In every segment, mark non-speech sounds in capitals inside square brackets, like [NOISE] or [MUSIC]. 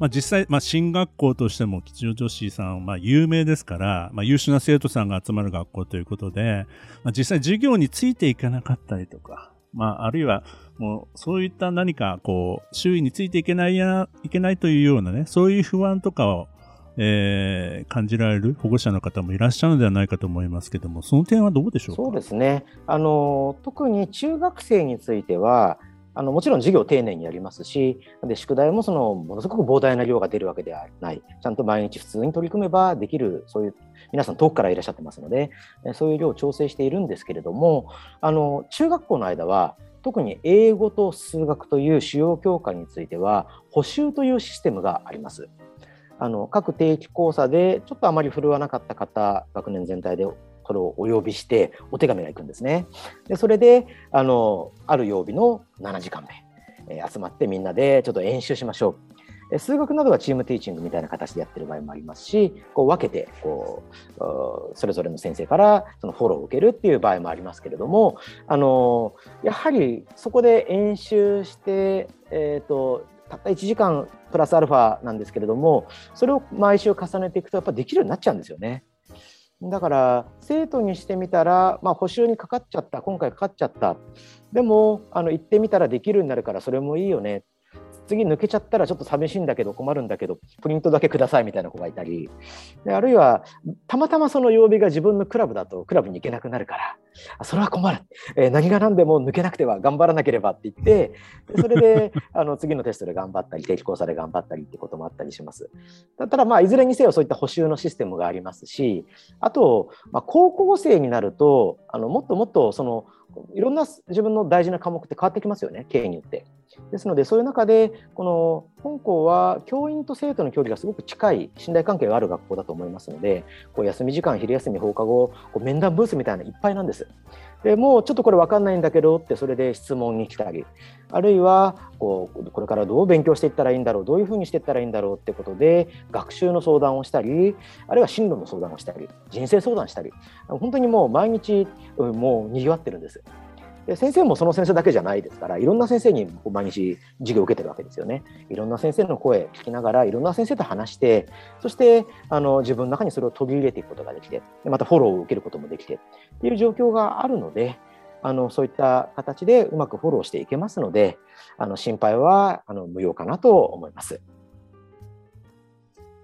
まあ、実際、まあ、進学校としても吉祥女子さんは有名ですから、まあ、優秀な生徒さんが集まる学校ということで、まあ、実際授業についていかなかったりとか、まあ、あるいはもうそういった何かこう周囲についていけないやいけないというようなねそういう不安とかを、えー、感じられる保護者の方もいらっしゃるのではないかと思いますけどもその点はどうでしょうそうですね。あの特に中学生についてはあのもちろん授業を丁寧にやりますしで宿題もそのものすごく膨大な量が出るわけではないちゃんと毎日普通に取り組めばできるそういう皆さん遠くからいらっしゃってますのでそういう量を調整しているんですけれどもあの中学校の間は特に英語と数学という主要教科については補習というシステムがあります。あの各定期講座でちょっとあまり振るわなかった方学年全体でそれをお呼びしてお手紙が行くんですね。でそれであのある曜日の7時間目、えー、集まってみんなでちょっと演習しましょう。数学などはチームティーチングみたいな形でやってる場合もありますしこう分けてこうそれぞれの先生からそのフォローを受けるっていう場合もありますけれどもあのやはりそこで演習して、えーとたった1時間プラスアルファなんですけれどもそれを毎週重ねていくとやっぱできるようになっちゃうんですよね。だから生徒にしてみたら、まあ、補修にかかっちゃった今回かかっちゃった。でもあの行ってみたらできるようになるからそれもいいよね。次抜けちゃったらちょっと寂しいんだけど困るんだけどプリントだけくださいみたいな子がいたりであるいはたまたまその曜日が自分のクラブだとクラブに行けなくなるからそれは困る、えー、何が何でも抜けなくては頑張らなければって言ってでそれで [LAUGHS] あの次のテストで頑張ったり定期講座で頑張ったりってこともあったりします。だったらまあいずれにせよそういった補修のシステムがありますしあと、まあ、高校生になるとあのもっともっとそのいろんな自分の大事な科目って変わってきますよね、経営によって。ですので、そういう中で、この本校は教員と生徒の距離がすごく近い、信頼関係がある学校だと思いますので、こう休み時間、昼休み、放課後、こう面談ブースみたいなのいっぱいなんです。でもうちょっとこれ分かんないんだけどってそれで質問に来たりあるいはこうこれからどう勉強していったらいいんだろうどういうふうにしていったらいいんだろうってことで学習の相談をしたりあるいは進路の相談をしたり人生相談したり本当にもう毎日もうにぎわってるんです。で先生もその先生だけじゃないですからいろんな先生に毎日授業を受けてるわけですよね。いろんな先生の声聞きながらいろんな先生と話してそしてあの自分の中にそれを取り入れていくことができてまたフォローを受けることもできてっていう状況があるのであのそういった形でうまくフォローしていけますのであの心配はあの無用かなと思います。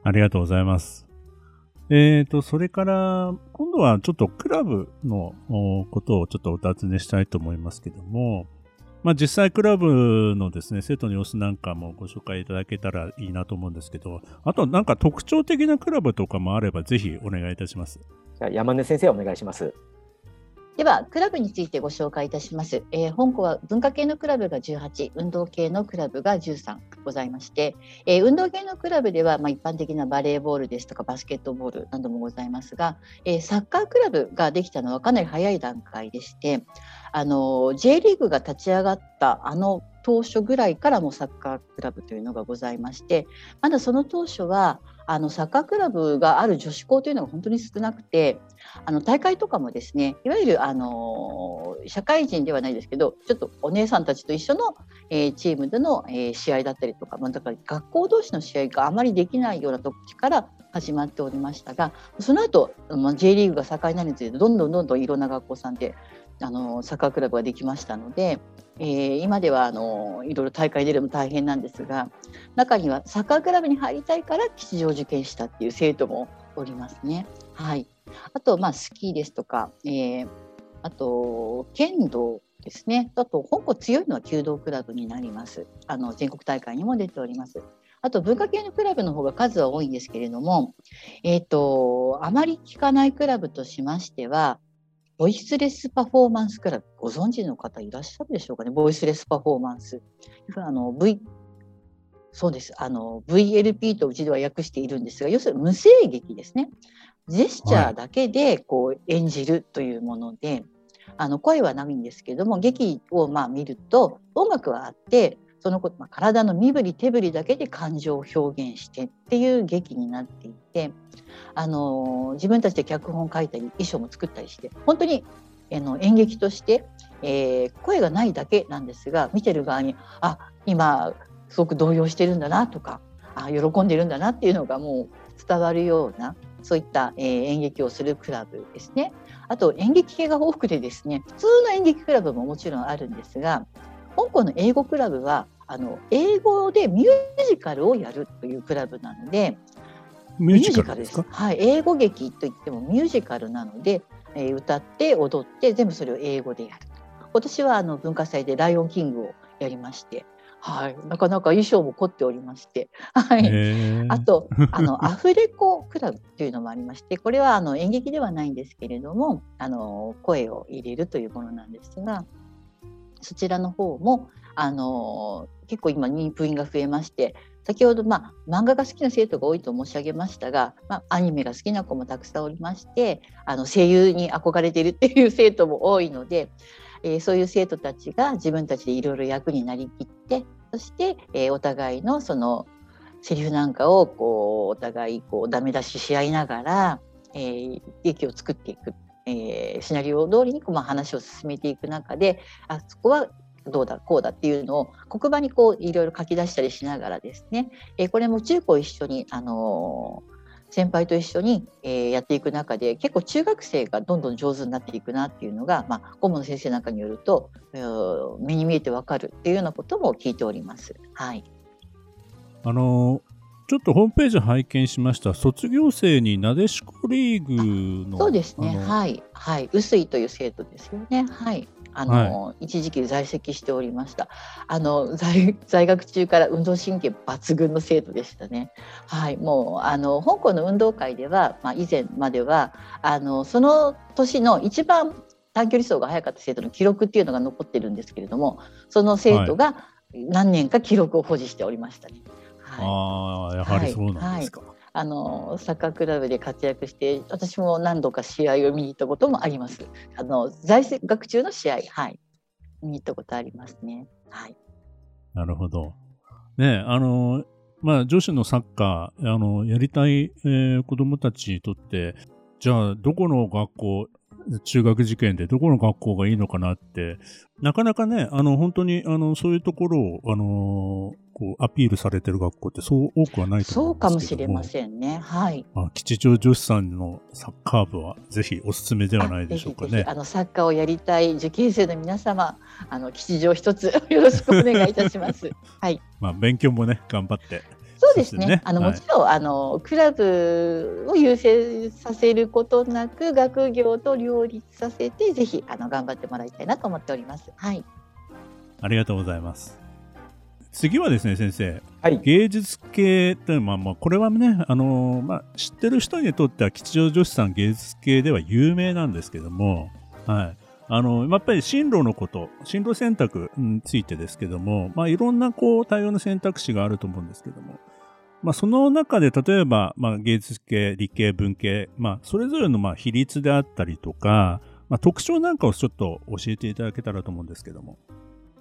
ありがとうございます。えっ、ー、と、それから、今度はちょっとクラブのことをちょっとお尋ねしたいと思いますけども、まあ実際クラブのですね、生徒の様子なんかもご紹介いただけたらいいなと思うんですけど、あとなんか特徴的なクラブとかもあればぜひお願いいたします。じゃ山根先生お願いします。では、クラブについてご紹介いたします。えー、本校は文化系のクラブが18、運動系のクラブが13ございまして、えー、運動系のクラブでは、まあ、一般的なバレーボールですとかバスケットボールなどもございますが、えー、サッカークラブができたのはかなり早い段階でして、あの J リーグが立ち上がったあの当初ぐらいからもサッカークラブというのがございましてまだその当初はあのサッカークラブがある女子校というのが本当に少なくてあの大会とかもですねいわゆるあの社会人ではないですけどちょっとお姉さんたちと一緒の、えー、チームでの、えー、試合だったりとか、まあ、だから学校同士の試合があまりできないような時から始まっておりましたがその後、まあ、J リーグが盛んになりについてどんどんどんどんいろんな学校さんであのサッカークラブができましたので、えー、今ではあのいろいろ大会出るのも大変なんですが中にはサッカークラブに入りたいから吉祥受験したっていう生徒もおりますね。はい、あと、まあ、スキーですとか、えー、あと剣道ですねあと香港強いのは弓道クラブになりますあの全国大会にも出ております。あと文化系のクラブの方が数は多いんですけれども、えーとあまり聞かないクラブとしましてはボイスレスパフォーマンスクラブ、ご存知の方いらっしゃるでしょうかね、ボイスレスパフォーマンス。あの v そうです。あの VLP とうちでは訳しているんですが要するに無声劇ですね。ジェスチャーだけでこう演じるというもので、はい、あの声はないんですけども劇をまあ見ると音楽はあってそのこと、まあ、体の身振り手振りだけで感情を表現してっていう劇になっていてあの自分たちで脚本を書いたり衣装も作ったりして本当にあの演劇として、えー、声がないだけなんですが見てる側にあ今すごく動揺してるんだなとかあ喜んでるんだなっていうのがもう伝わるようなそういった、えー、演劇をするクラブですね。あと演劇系が多くてですね普通の演劇クラブももちろんあるんですが香港の英語クラブはあの英語でミュージカルをやるというクラブなのでミュージカルですはい、英語劇といってもミュージカルなので、えー、歌って踊って全部それを英語でやる今年はあの文化祭で「ライオンキング」をやりましてはい、なかなか衣装も凝っておりまして、はい、あとあのアフレコクラブというのもありましてこれはあの演劇ではないんですけれどもあの声を入れるというものなんですがそちらの方もあの結構今人部員が増えまして先ほど、まあ、漫画が好きな生徒が多いと申し上げましたが、まあ、アニメが好きな子もたくさんおりましてあの声優に憧れているっていう生徒も多いので、えー、そういう生徒たちが自分たちでいろいろ役になりきってそして、えー、お互いのそのセリフなんかをこうお互いこうダメ出しし合いながら、えー、劇を作っていく、えー、シナリオ通りにこう、まあ、話を進めていく中であそこはどうだこうだっていうのを黒板にこういろいろ書き出したりしながらですね、えー、これも中高一緒に、あのー、先輩と一緒に、えー、やっていく中で結構中学生がどんどん上手になっていくなっていうのが、まあ、顧問の先生なんかによると、えー、目に見えてわかるっていうようなことも聞いております。はい、あのちょっとホームページ拝見しました。卒業生になでしこリーグのそうですね。はい。はい。臼井という生徒ですよね。はいあの、はい、一時期在籍しておりました。あの在在学中から運動神経抜群の生徒でしたね。はい。もうあの香港の運動会では、まあ、以前まではあのその年の一番短距離走が速かった生徒の記録っていうのが残ってるんですけれどもその生徒が何年か記録を保持しておりましたね。はい、ああやはりそうなんですか。はいあのサッカークラブで活躍して私も何度か試合を見に行ったこともあります。あの在学中の試合、はい、見に行ったことありますね。はい。なるほど。ねあのまあ女子のサッカーあのやりたい、えー、子供たちにとってじゃあどこの学校中学受験でどこの学校がいいのかなって、なかなかね、あの、本当に、あの、そういうところを、あのこう、アピールされてる学校ってそう多くはないと思うんですけどそうかもしれませんね。はい。まあ、吉祥女子さんのサッカー部は、ぜひおすすめではないでしょうかね。あの、サッカーをやりたい受験生の皆様、あの、吉祥一つよろしくお願いいたします。[LAUGHS] はい。まあ、勉強もね、頑張ってそうですね。あの、もちろんあのクラブを優先させることなく学業と両立させてぜひあの頑張ってもらいたいなと思っております。はい。ありがとうございます。次はですね、先生。はい、芸術系というのは、まあ、これはね、あのまあ、知ってる人にとっては吉祥女子さん芸術系では有名なんですけども、はい。あの、やっぱり進路のこと、進路選択についてですけども、まあ、いろんなこう、多様な選択肢があると思うんですけども、まあ、その中で例えば、まあ、芸術系、理系、文系、まあ、それぞれのまあ比率であったりとか、まあ、特徴なんかをちょっと教えていただけたらと思うんですけども。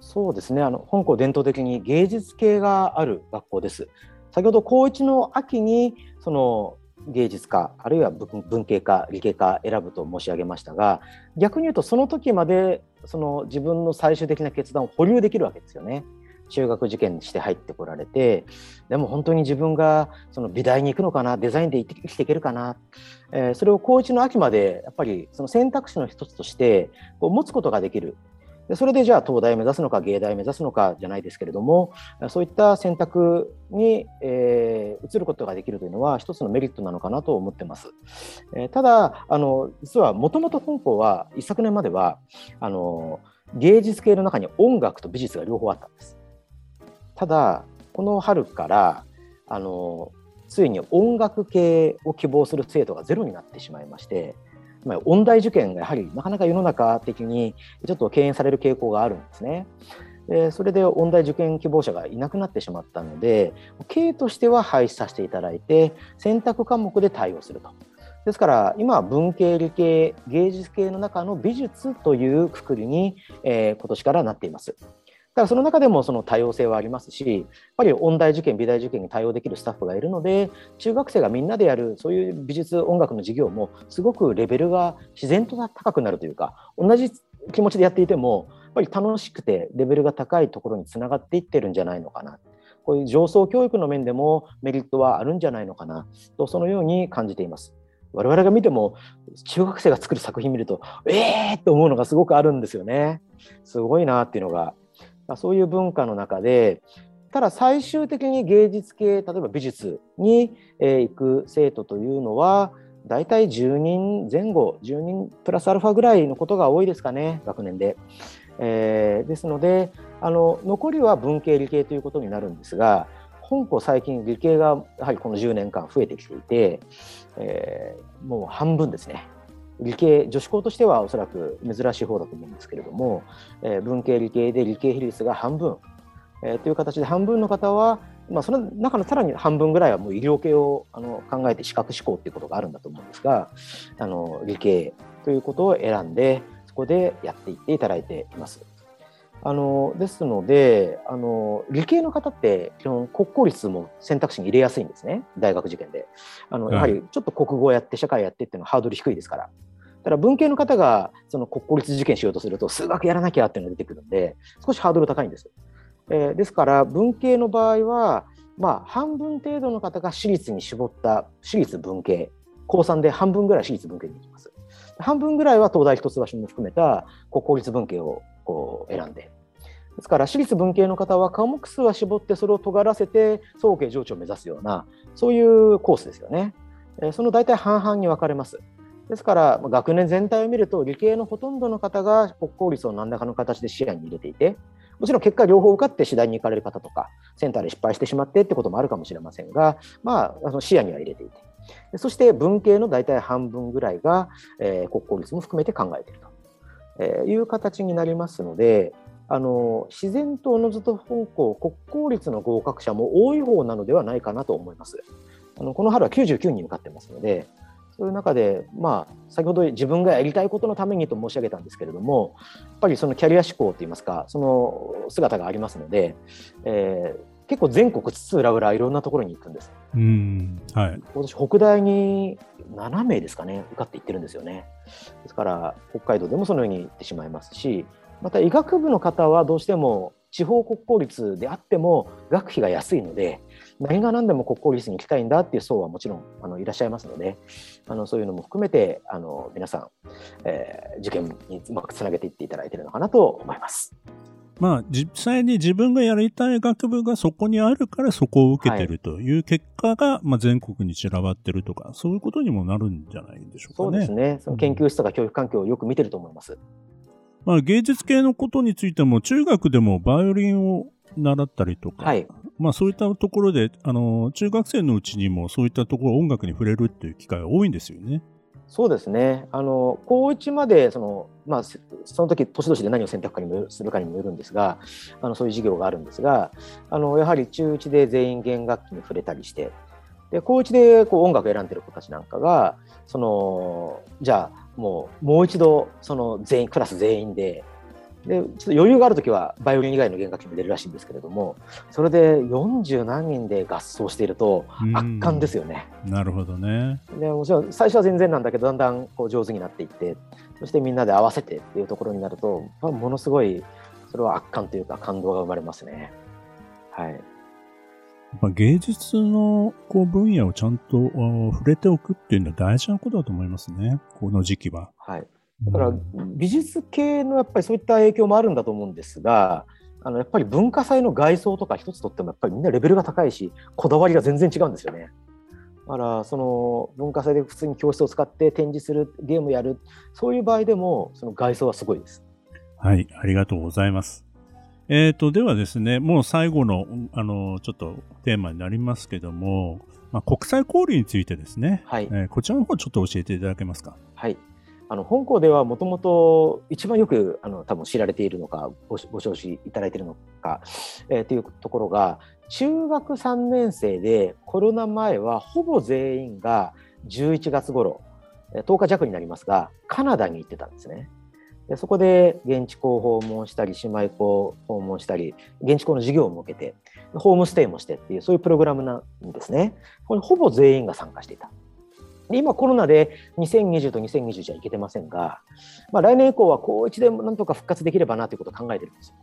そうですねあの香港伝統的に芸術系がある学校です。先ほど高一の秋にその芸術科あるいは文系科理系科選ぶと申し上げましたが逆に言うとその時までその自分の最終的な決断を保留できるわけですよね。中学受験して入ってこられてでも本当に自分がその美大に行くのかなデザインで生きていけるかな、えー、それを高1の秋までやっぱりその選択肢の一つとしてこう持つことができるでそれでじゃあ東大目指すのか芸大目指すのかじゃないですけれどもそういった選択に、えー、移ることができるというのは一つのメリットなのかなと思ってます。えー、ただあの実はもともと香港は一昨年まではあの芸術系の中に音楽と美術が両方あったんです。ただこの春からあのついに音楽系を希望する生徒がゼロになってしまいまして音大受験がやはりなかなか世の中的にちょっと敬遠される傾向があるんですね。でそれで音大受験希望者がいなくなってしまったので経としては廃止させていただいて選択科目で対応すると。ですから今は文系理系芸術系の中の美術というくくりに、えー、今年からなっています。だからその中でもその多様性はありますし、やっぱり音大受験、美大受験に対応できるスタッフがいるので、中学生がみんなでやるそういう美術、音楽の授業もすごくレベルが自然と高くなるというか、同じ気持ちでやっていても、やっぱり楽しくてレベルが高いところにつながっていってるんじゃないのかな。こういう上層教育の面でもメリットはあるんじゃないのかなと、そのように感じています。我々が見ても中学生が作る作品見るとえーって思うのがすごくあるんですよね。すごいなっていうのがまそういう文化の中でただ最終的に芸術系例えば美術に、え行く生徒というのは大体10人前後10人プラスアルファぐらいのことが多いですかね学年で。えー、ですのであの残りは文系理系ということになるんですが本校最近理系がやはりこの10年間増えてきていて、えー、もう半分ですね理系女子校としてはおそらく珍しい方だと思うんですけれども、えー、文系理系で理系比率が半分、えー、という形で半分の方は、まあ、その中のさらに半分ぐらいはもう医療系をあの考えて資格志向っていうことがあるんだと思うんですがあの理系ということを選んでそこでやっていっていただいています。あのですのであの理系の方って基本国公立も選択肢に入れやすいんですね大学受験であのやはりちょっと国語やって社会やってっていうのはハードル低いですから。だから文系の方がその国公立受験しようとすると数学やらなきゃっていうのが出てくるんで少しハードル高いんです。えー、ですから文系の場合はまあ半分程度の方が私立に絞った私立文系高3で半分ぐらい私立文系に行きます。半分ぐらいは東大一橋も含めた国公立文系をこう選んでですから私立文系の方は科目数は絞ってそれを尖らせて総計上智を目指すようなそういうコースですよね。その大体半々に分かれます。ですから学年全体を見ると理系のほとんどの方が国公立を何らかの形で視野に入れていてもちろん結果両方受かって次第に行かれる方とかセンターで失敗してしまってってこともあるかもしれませんが、まあ、あの視野には入れていてそして文系の大体半分ぐらいが、え、国公立も含めて考えていると、えー、いう形になりますのであの自然とおのずと本校国公立の合格者も多い方なのではないかなと思います。あのこの春は99人受かってますのでそういう中で、まあ、先ほど自分がやりたいことのためにと申し上げたんですけれどもやっぱりそのキャリア志向といいますかその姿がありますので、えー、結構全国津々浦々いろんなところに行くんです。うんはい、今年北大に7名ですかね受かっていってるんですよね。ですから北海道でもそのように行ってしまいますしまた医学部の方はどうしても地方国公立であっても学費が安いので何が何でも国公立に行きたいんだっていう層はもちろんあのいらっしゃいますのであのそういうのも含めてあの皆さん、えー、受験にうまくつなげていっていただいているのかなと思います。まあ、実際に自分がやりたい学部がそこにあるからそこを受けてるという結果が、はい、まあ、全国に散らばってるとか、そういうことにもなるんじゃないでしょうかね。そうですね。その研究室とか教育環境をよく見てると思います。まあ、芸術系のことについても、中学でもバイオリンを習ったりとか、はい、まあそういったところで、あの、中学生のうちにもそういったところ、音楽に触れるっていう機会が多いんですよね。そうですね。あの、高1まで、その、まあ、その時、年々で何を選択かにもするかにもよるんですが、あの、そういう授業があるんですが、あの、やはり中1で全員弦楽器に触れたりして、で、高1でこう音楽を選んでる子たちなんかが、その、じゃあ、もうもう一度その全員クラス全員ででちょっと余裕がある時はバイオリン以外の弦楽器も出るらしいんですけれどもそれで40何人で合奏していると圧巻ですよね。なるほどねでもちろん最初は全然なんだけどだんだんこう上手になっていってそしてみんなで合わせてっていうところになると、まあ、ものすごいそれは圧巻というか感動が生まれますね。はいぱ芸術のこう分野をちゃんと触れておくっていうのは大事なことだと思いますね、この時期は。はい、だから美術系のやっぱりそういった影響もあるんだと思うんですが、あのやっぱり文化祭の外装とか一つとってもやっぱりみんなレベルが高いし、こだわりが全然違うんですよね。だからその文化祭で普通に教室を使って展示するゲームやるそういう場合でもその外装はすごいです。はい、ありがとうございます。えっ、ー、と、ではですね、もう最後の、あの、ちょっとテーマになりますけども、まあ、国際交流についてですね、はい、えー、こちらの方ちょっと教えていただけますか？はい。あの本校ではもともと一番よくあの多分知られているのかごご承知いただいているのか、えー、というところが中学3年生でコロナ前はほぼ全員が11月頃10日弱になりますがカナダに行ってたんですね。でそこで現地校を訪問したり姉妹校を訪問したり現地校の授業を設けてホームステイもしてっていうそういうプログラムなんですね。これほぼ全員が参加していた。で今コロナで2020と2021はいけてませんが、まあ、来年以降は高1でなんとか復活できればなということを考えてるんですよ。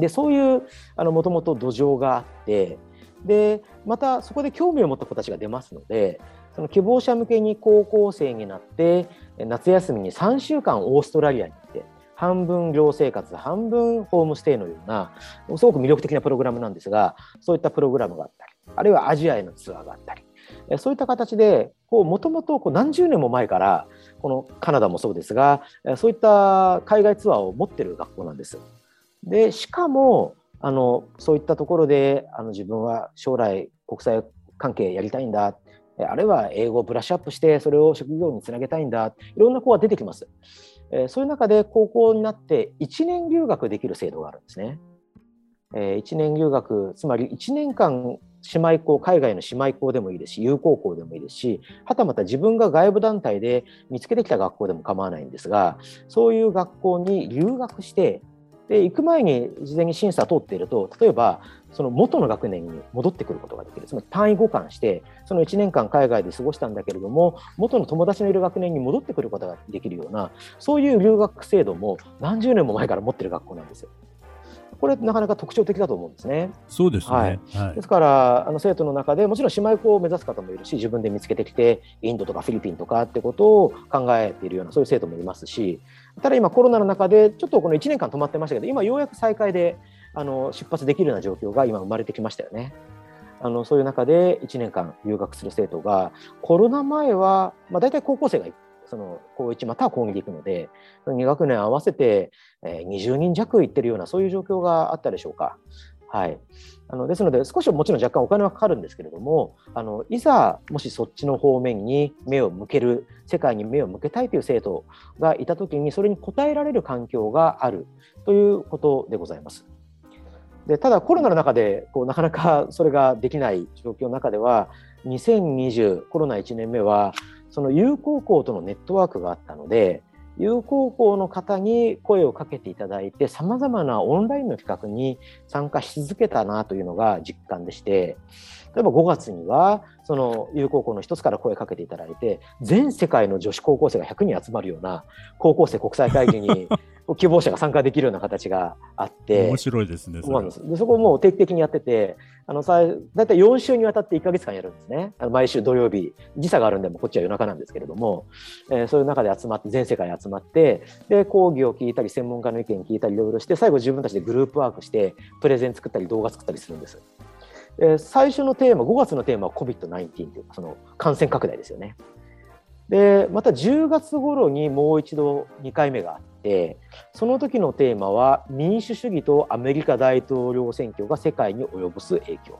でそういうもともと土壌があってでまたそこで興味を持った子たちが出ますのでその希望者向けに高校生になって夏休みに3週間オーストラリアに行って半分寮生活半分ホームステイのようなすごく魅力的なプログラムなんですがそういったプログラムがあったりあるいはアジアへのツアーがあったりそういった形でもともと何十年も前からこのカナダもそうですがそういった海外ツアーを持ってる学校なんです。でしかもあのそういったところであの自分は将来国際関係やりたいんだあるいは英語をブラッシュアップしてそれを職業につなげたいんだいろんな子が出てきます。そういう中で高校になって1年留学できる制度があるんですね。1年留学つまり1年間姉妹校海外の姉妹校でもいいですし友好校でもいいですしはたまた自分が外部団体で見つけてきた学校でも構わないんですがそういう学校に留学してで行く前に事前に審査を通っていると例えばその元の学年に戻ってくることができるつまり単位互換してその1年間海外で過ごしたんだけれども元の友達のいる学年に戻ってくることができるようなそういう留学制度も何十年も前から持ってる学校なんですよ。これなかなか特徴的だと思うんですね。そうですね。はい。はい、ですからあの生徒の中でもちろん姉妹校を目指す方もいるし、自分で見つけてきてインドとかフィリピンとかってことを考えているようなそういう生徒もいますし、ただ今コロナの中でちょっとこの1年間止まってましたけど、今ようやく再開であの出発できるような状況が今生まれてきましたよね。あのそういう中で1年間留学する生徒がコロナ前は、まあ、大体高校生がその高1または高2で行くので2学年合わせて20人弱行ってるようなそういう状況があったでしょうか。はい、あのですので少しもちろん若干お金はかかるんですけれどもあのいざもしそっちの方面に目を向ける世界に目を向けたいという生徒がいた時にそれに応えられる環境があるということでございます。でただコロナの中でこうなかなかそれができない状況の中では2020コロナ1年目はその友好校とのネットワークがあったので友好校の方に声をかけていただいてさまざまなオンラインの企画に参加し続けたなというのが実感でして例えば5月にはその友好校の一つから声かけていただいて全世界の女子高校生が100人集まるような高校生国際会議に希望者が参加できるような形があって面白いですねそでそこをもう定期的にやっててあのさ大体4週にわたって1か月間やるんですねあの毎週土曜日時差があるんでもこっちは夜中なんですけれども、えー、そういう中で集まって全世界集まってで講義を聞いたり専門家の意見聞いたりいろいろして最後自分たちでグループワークしてプレゼン作ったり動画作ったりするんです。えー、最初のテーマ5月のテーマは COVID-19 というその感染拡大ですよね。でまた10月頃にもう一度2回目があってその時のテーマは民主主義とアメリカ大統領選挙が世界に及ぼす影響。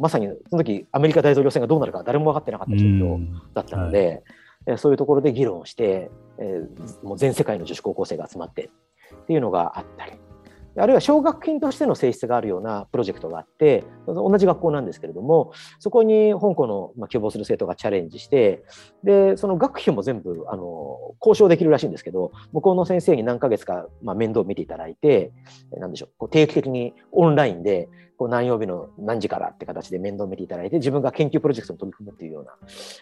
まさにその時アメリカ大統領選がどうなるか誰も分かってなかった状況だったので、はい、そういうところで議論をして、えー、もう全世界の女子高校生が集まってっていうのがあったりあるいは奨学金としての性質があるようなプロジェクトがあって同じ学校なんですけれどもそこに香港の、希望する生徒がチャレンジしてでその学費も全部あの交渉できるらしいんですけど向こうの先生に何ヶ月か、まあ面倒を見ていただいて何でしょうこう定期的にオンラインでこう何曜日の何時からって形で面倒を見ていただいて自分が研究プロジェクトに取り組むっていうような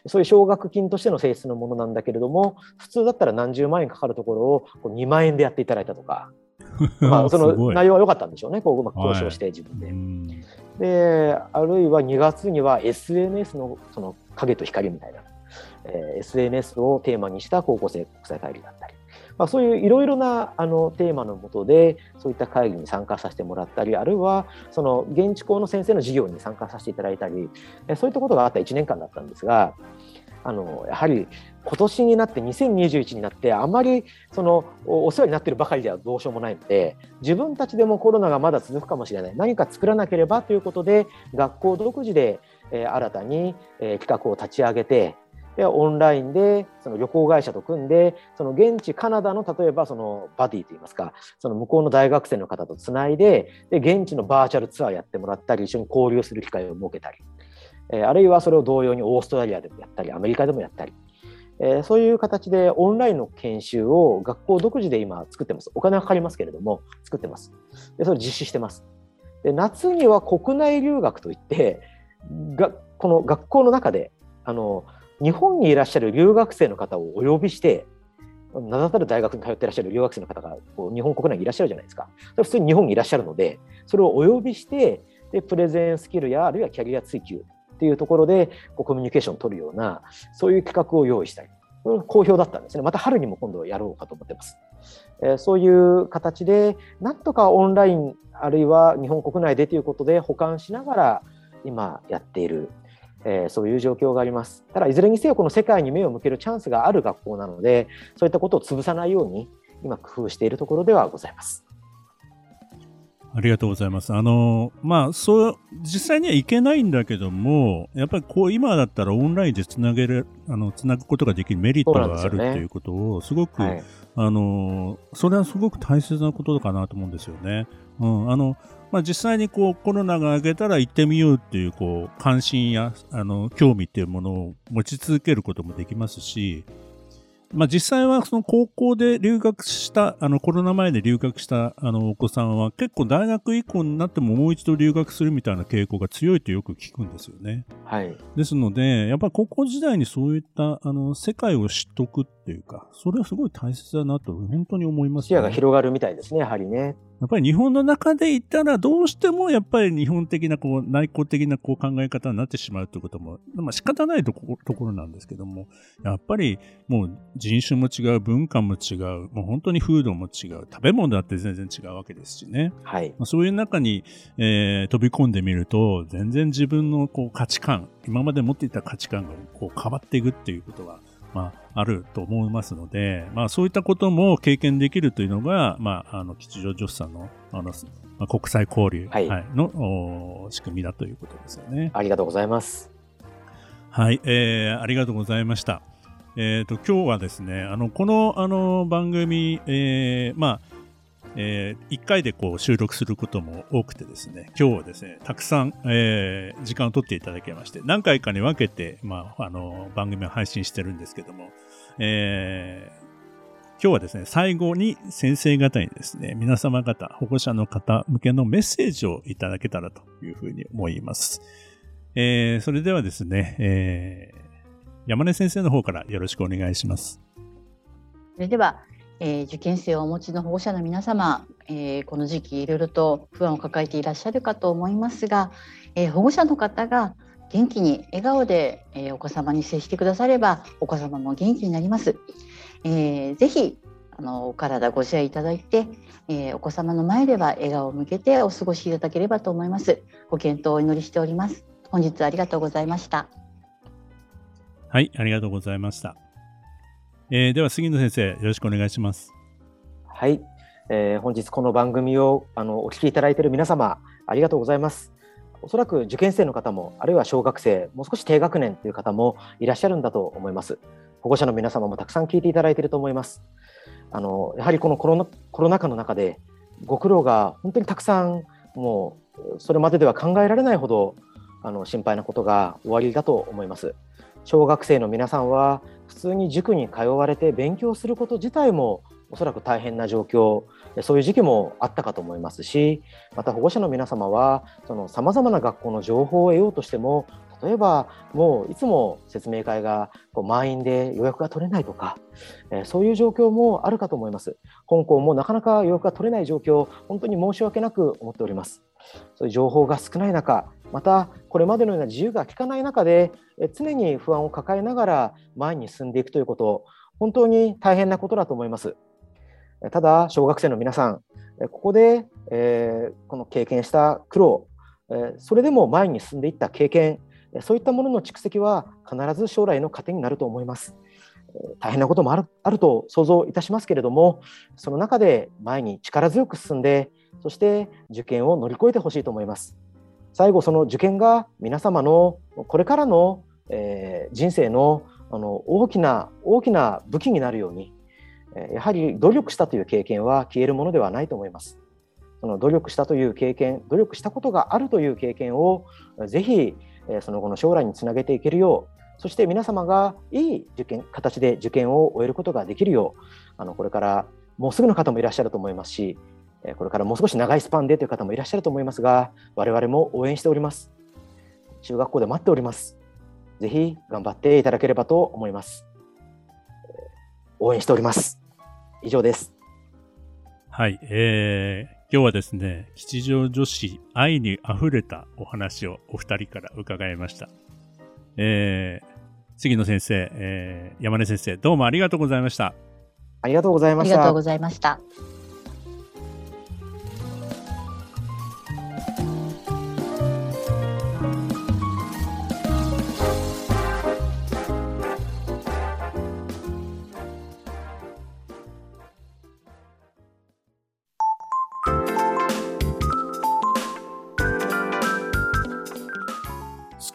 そういう奨学金としての性質のものなんだけれども普通だったら何十万円かかるところをこう2万円でやっていただいたとか。[LAUGHS] まあ、その内容は良かったんでしょうね、こううまく交渉して自分で。はい、で、あるいは2月には SNS のその影と光みたいな、えー、SNS をテーマにした高校生国際会議だったり、まあ、そういういろいろなあのテーマのもとでそういった会議に参加させてもらったりあるいはその現地校の先生の授業に参加させていただいたりそういったことがあった1年間だったんですがあのやはり今年になって2021になってあまりそのお世話になっているばかりではどうしようもないので自分たちでもコロナがまだ続くかもしれない。何か作らなければということで学校独自で、え、新たに、え、企画を立ち上げてでオンラインでその旅行会社と組んでその現地カナダの例えばそのバディといいますかその向こうの大学生の方とつないでで現地のバーチャルツアーやってもらったり一緒に交流する機会を設けたり、え、あるいはそれを同様にオーストラリアでもやったりアメリカでもやったり、え、そういう形でオンラインの研修を学校独自で今作ってます。お金はかかりますけれども作ってます。でそれ実施してます。で夏には国内留学といってがこの学校の中であの日本にいらっしゃる留学生の方をお呼びして名だたる大学に通っていらっしゃる留学生の方がこう日本国内にいらっしゃるじゃないですか。それ普通に日本にいらっしゃるのでそれをお呼びしてでプレゼンスキルやあるいはキャリア追求っていうところでこうコミュニケーションを取るようなそういう企画を用意したり好評だったんですねまた春にも今度やろうかと思ってます、えー、そういう形でなんとかオンラインあるいは日本国内でということで保管しながら今やっているえー、そういう状況があります。ただいずれにせよこの世界に目を向けるチャンスがある学校なのでそういったことを潰さないように今工夫しているところではございます。ありがとうございます。あの、まあ、そう、実際にはいけないんだけども、やっぱりこう、今だったらオンラインでつなげる、あの、つなぐことができるメリットがあるっていうことを、すごく、はい、あの、それはすごく大切なことかなと思うんですよね。うん、あの、まあ、実際にこうコロナが明けたら行ってみようっていうこう関心やあの興味っていうものを持ち続けることもできますし、まあ、実際はその高校で留学した、あのコロナ前で留学したあのお子さんは結構大学以降になってももう一度留学するみたいな傾向が強いとよく聞くんですよね。はい。ですので、やっぱり高校時代にそういったあの世界を知っとくっていうか、それはすごい大切だなと本当に思います、ね。視野が広がるみたいですね、やはりね。やっぱり日本の中で言ったらどうしてもやっぱり日本的なこう内向的なこう考え方になってしまうということも、まあ仕方ないところなんですけども、やっぱりもう人種も違う、文化も違う、もう本当に風土も違う、食べ物だって全然違うわけですしね。はい。まあ、そういう中に、えー、飛び込んでみると、全然自分のこう価値観、今まで持っていた価値観がこう変わっていくっていうことは、まあ、あると思いますので、まあ、そういったことも経験できるというのが、まあ、あの吉祥女子さんのあの、まあ、国際交流、はい、の仕組みだということですよね。ありがとうございます。はい、えー、ありがとうございました。えっ、ー、と今日はですね、あのこのあの番組、えー、まあえー、1回でこう収録することも多くてですね、今日はですね、たくさん、えー、時間を取っていただきまして、何回かに分けて、まあ、あの、番組を配信してるんですけども、えー、今日はですね、最後に先生方にですね、皆様方、保護者の方向けのメッセージをいただけたらというふうに思います。えー、それではですね、えー、山根先生の方からよろしくお願いします。それでは、えー、受験生をお持ちの保護者の皆様、えー、この時期いろいろと不安を抱えていらっしゃるかと思いますが、えー、保護者の方が元気に笑顔で、えお子様に接してくださればお子様も元気になります。えー、ぜひあのお体ご自愛いただいて、えお子様の前では笑顔を向けてお過ごしいただければと思います。ご検討をお祈りしております。本日はありがとうございました。はい、ありがとうございました。えー、では杉野先生よろしくお願いします。はい、えー、本日この番組をあのお聞きいただいている皆様ありがとうございます。おそらく受験生の方もあるいは小学生もう少し低学年という方もいらっしゃるんだと思います。保護者の皆様もたくさん聞いていただいていると思います。あのやはりこのコロナコロナ禍の中でご苦労が本当にたくさんもうそれまででは考えられないほどあの心配なことが終わりだと思います。小学生の皆さんは普通に塾に通われて勉強すること自体もおそらく大変な状況そういう時期もあったかと思いますしまた保護者の皆様はさまざまな学校の情報を得ようとしても例えばもういつも説明会がこう満員で予約が取れないとか、えそういう状況もあるかと思います。香港もなかなか予約が取れない状況、本当に申し訳なく思っております。そういう情報が少ない中、またこれまでのような自由が利かない中で常に不安を抱えながら前に進んでいくということ本当に大変なことだと思います。ただ小学生の皆さんここで、えこの経験した苦労えそれでも前に進んでいった経験そういったものの蓄積は必ず将来の糧になると思います。大変なこともあるあると想像いたしますけれどもその中で前に力強く進んでそして受験を乗り越えてほしいと思います。最後その受験が皆様のこれからの、えー、人生のあの大きな大きな武器になるように、えやはり努力したという経験は消えるものではないと思います。その努力したという経験、努力したことがあるという経験をぜひえその後の将来につなげていけるよう、そして皆様がいい受験形で受験を終えることができるよう、あのこれからもうすぐの方もいらっしゃると思いますし、これからもう少し長いスパンでという方もいらっしゃると思いますが、我々も応援しております。中学校で待っております。ぜひ頑張っていただければと思います。応援しております。以上です。はい、えー、今日はですね、吉祥女子愛に溢れたお話をお二人から伺いました。えー、杉野先生、えー、山根先生、どうもありがとうございました。ありがとうございました。ありがとうございました。